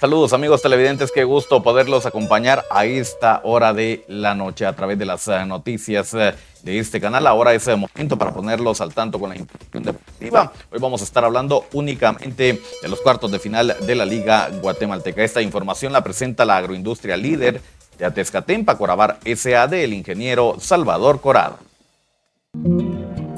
Saludos amigos televidentes, qué gusto poderlos acompañar a esta hora de la noche a través de las eh, noticias eh, de este canal. Ahora es el momento para ponerlos al tanto con la información deportiva. Hoy vamos a estar hablando únicamente de los cuartos de final de la Liga Guatemalteca. Esta información la presenta la agroindustria líder de Atezcatempa, Corabar SAD, el ingeniero Salvador Corado.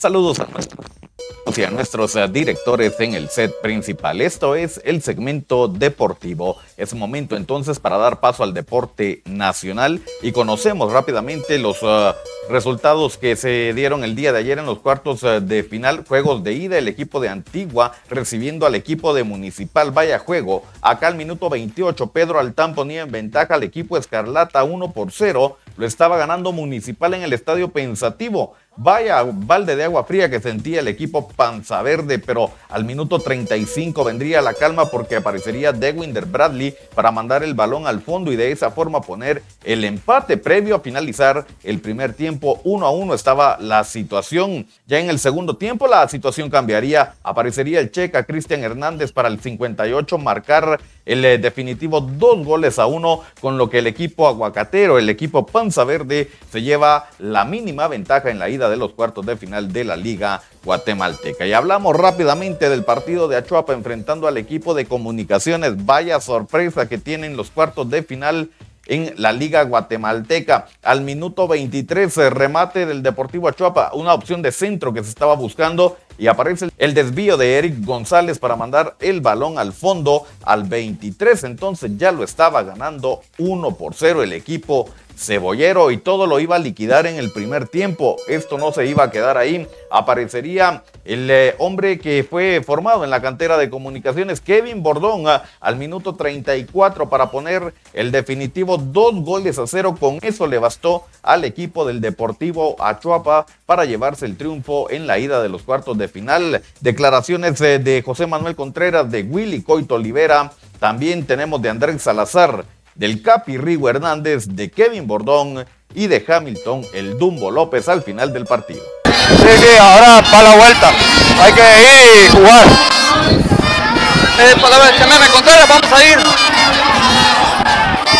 Saludos a nuestros, eh, directores en el set principal. Esto es el segmento deportivo. Es momento entonces para dar paso al deporte nacional y conocemos rápidamente los uh, resultados que se dieron el día de ayer en los cuartos uh, de final. Juegos de ida, el equipo de Antigua recibiendo al equipo de Municipal. Vaya juego. Acá al minuto 28, Pedro Altán ponía en ventaja al equipo Escarlata 1 por 0. Lo estaba ganando Municipal en el estadio Pensativo. Vaya balde de agua fría que sentía el equipo Panza Verde, pero al minuto 35 vendría la calma porque aparecería Dewinder Bradley para mandar el balón al fondo y de esa forma poner el empate previo a finalizar el primer tiempo. Uno a uno estaba la situación. Ya en el segundo tiempo la situación cambiaría. Aparecería el checa Cristian Hernández para el 58 marcar el eh, definitivo dos goles a uno, con lo que el equipo aguacatero, el equipo Panza Verde, se lleva la mínima ventaja en la ida de los cuartos de final de la Liga Guatemalteca. Y hablamos rápidamente del partido de Achuapa enfrentando al equipo de comunicaciones. Vaya sorpresa que tienen los cuartos de final en la Liga Guatemalteca. Al minuto 23, remate del Deportivo Achuapa, una opción de centro que se estaba buscando y aparece el desvío de Eric González para mandar el balón al fondo al 23. Entonces ya lo estaba ganando 1 por 0 el equipo cebollero y todo lo iba a liquidar en el primer tiempo. Esto no se iba a quedar ahí. Aparecería el eh, hombre que fue formado en la cantera de comunicaciones, Kevin Bordón, al minuto 34 para poner el definitivo dos goles a cero. Con eso le bastó al equipo del Deportivo Achuapa para llevarse el triunfo en la ida de los cuartos de final. Declaraciones eh, de José Manuel Contreras, de Willy Coito Olivera. También tenemos de Andrés Salazar del Capi Rigo Hernández, de Kevin Bordón y de Hamilton el Dumbo López al final del partido. Sí, sí, ahora para la vuelta. Hay que ir y jugar. Eh, que me Contreras, vamos a ir.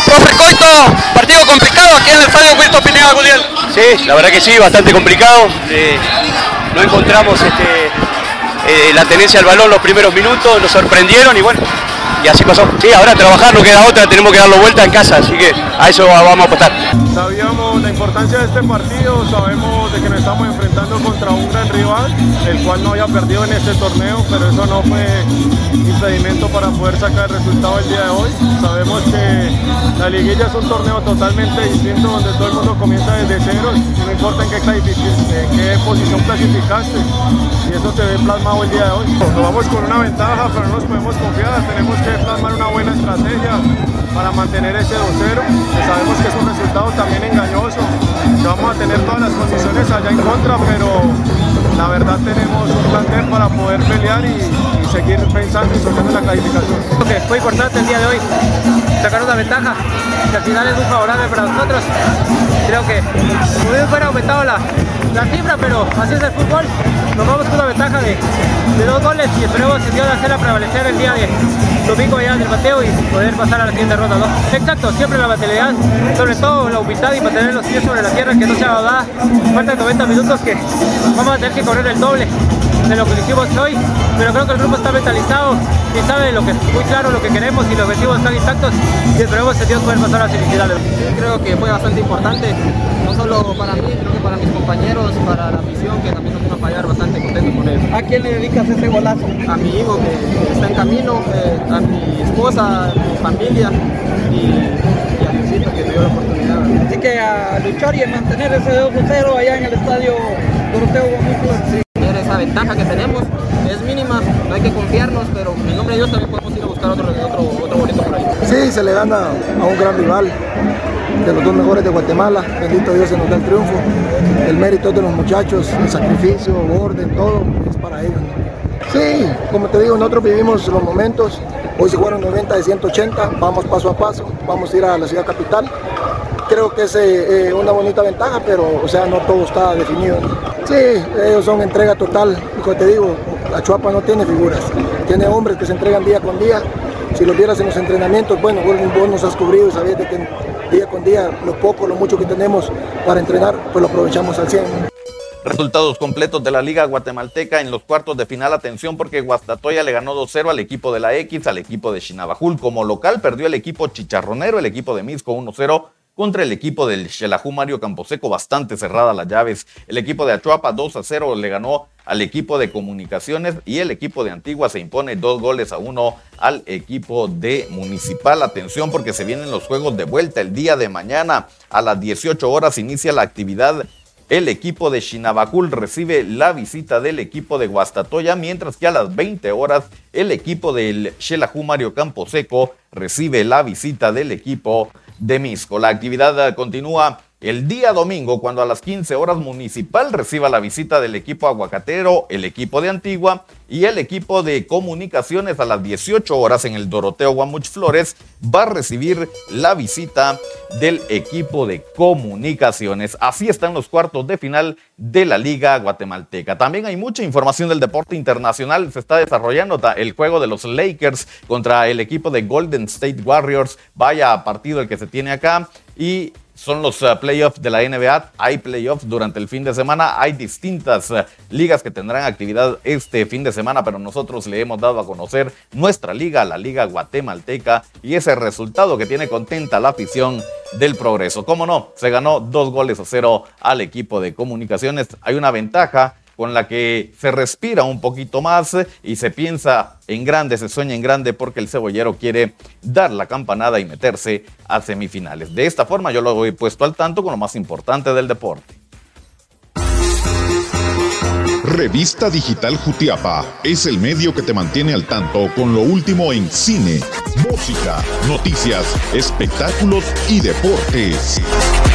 Profe Coito, partido complicado aquí en el estadio Wilton Pineda Gudiel. Sí, la verdad que sí, bastante complicado. Eh, no encontramos este, eh, la tenencia al balón los primeros minutos, nos sorprendieron y bueno, y así pasó. Sí, ahora trabajar no queda otra, tenemos que darlo vuelta en casa, así que a eso vamos a apostar. Sabíamos la importancia de este partido, sabemos de que nos estamos enfrentando contra un gran rival, el cual no había perdido en este torneo, pero eso no fue impedimento para poder sacar el resultado el día de hoy. Sabemos que la liguilla es un torneo totalmente distinto donde todo el mundo comienza desde cero, no importa en qué, en qué posición clasificaste, y eso se ve plasmado el día de hoy. Nos vamos con una ventaja, pero no nos podemos confiar, tenemos que plasmar una buena estrategia para mantener ese 2-0, que sabemos que es un resultado también engañoso, que vamos a tener todas las condiciones allá en contra, pero la verdad tenemos un plantel para poder pelear y, seguir pensando y soñando la clasificación. Que fue importante el día de hoy sacar una ventaja, que al final es muy favorable para nosotros. Creo que muy fuera aumentado la, la cifra, pero así es el fútbol. Nos vamos con una ventaja de, dos goles y esperemos que Dios hacerla prevalecer el día de domingo ya del bateo y poder pasar a la siguiente ronda, ¿no? Exacto, siempre la batalidad, sobre todo la humildad y mantener los pies sobre la tierra, que no se va a Faltan 90 minutos que vamos a tener que correr el doble de lo que hicimos hoy, pero creo que el grupo está mentalizado y sabe lo que, muy claro lo que queremos y los objetivos están intactos y esperemos que Dios pueda pasar a semifinales. Sí, creo que fue bastante importante, no solo para mí, sino que para mis compañeros, para la afición que también nos vino a fallar, bastante contento con él. ¿A quién le dedicas ese golazo? A mi hijo que está en camino, eh, a mi esposa, a mi familia y, que me dio la oportunidad. Así que a luchar y a mantener ese 2-0 allá en el estadio Doroteo Guamuco. Sí, esa ventaja que tenemos es mínima, no hay que confiarnos, pero en nombre de Dios también podemos ir a buscar otro, otro, otro bonito por ahí. Sí, se le gana a un gran rival de los dos mejores de Guatemala. Bendito Dios se nos da el triunfo. El mérito de los muchachos, el sacrificio, orden, todo es para ellos. Sí, como te digo, nosotros vivimos los momentos. Hoy se jugaron 90 de 180, vamos paso a paso, vamos a ir a la ciudad capital. Creo que es eh, eh, una bonita ventaja, pero o sea, no todo está definido. Sí, ellos son entrega total. Como te digo, la Chuapa no tiene figuras, tiene hombres que se entregan día con día. Si los vieras en los entrenamientos, bueno, vos, nos has cubrido y sabías que día con día, lo poco, lo mucho que tenemos para entrenar, pues lo aprovechamos al 100. Resultados completos de la Liga Guatemalteca en los cuartos de final. Atención porque Guastatoya le ganó 2-0 al equipo de la X, al equipo de Chinabajul. Como local perdió el equipo chicharronero, el equipo de Misco 1-0 contra el equipo del Xelajú Mario Camposeco, bastante cerrada las llaves. El equipo de Achuapa 2 a 0 le ganó al equipo de Comunicaciones y el equipo de Antigua se impone dos goles a uno al equipo de Municipal. Atención porque se vienen los juegos de vuelta el día de mañana a las 18 horas inicia la actividad el equipo de Chinabacul recibe la visita del equipo de Guastatoya, mientras que a las 20 horas el equipo del Xelajú Mario Camposeco recibe la visita del equipo de Misco. La actividad continúa el día domingo, cuando a las 15 horas Municipal reciba la visita del equipo aguacatero, el equipo de Antigua y el equipo de comunicaciones a las 18 horas en el Doroteo Guamuch Flores va a recibir la visita del equipo de comunicaciones. Así están los cuartos de final de la Liga Guatemalteca. También hay mucha información del deporte internacional. Se está desarrollando el juego de los Lakers contra el equipo de Golden State Warriors. Vaya partido el que se tiene acá. Y son los uh, playoffs de la NBA. Hay playoffs durante el fin de semana. Hay distintas uh, ligas que tendrán actividad este fin de semana, pero nosotros le hemos dado a conocer nuestra liga, la Liga Guatemalteca, y ese resultado que tiene contenta la afición del progreso. ¿Cómo no? Se ganó dos goles a cero al equipo de comunicaciones. Hay una ventaja con la que se respira un poquito más y se piensa en grande, se sueña en grande porque el cebollero quiere dar la campanada y meterse a semifinales. De esta forma yo lo he puesto al tanto con lo más importante del deporte. Revista Digital Jutiapa es el medio que te mantiene al tanto con lo último en cine, música, noticias, espectáculos y deportes.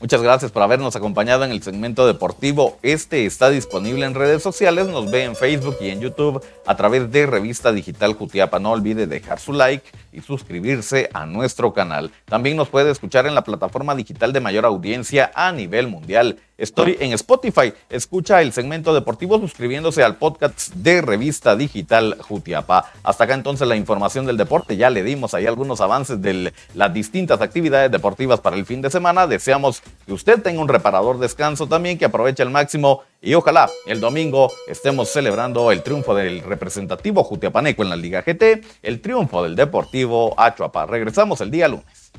Muchas gracias por habernos acompañado en el segmento deportivo. Este está disponible en redes sociales, nos ve en Facebook y en YouTube a través de Revista Digital Jutiapa. No olvide dejar su like y suscribirse a nuestro canal. También nos puede escuchar en la plataforma digital de mayor audiencia a nivel mundial. Estoy en Spotify. Escucha el segmento deportivo suscribiéndose al podcast de Revista Digital Jutiapa. Hasta acá entonces la información del deporte. Ya le dimos ahí algunos avances de las distintas actividades deportivas para el fin de semana. Deseamos que usted tenga un reparador descanso también, que aproveche al máximo y ojalá el domingo estemos celebrando el triunfo del representativo Jutiapaneco en la Liga GT, el triunfo del Deportivo Achuapa. Regresamos el día lunes.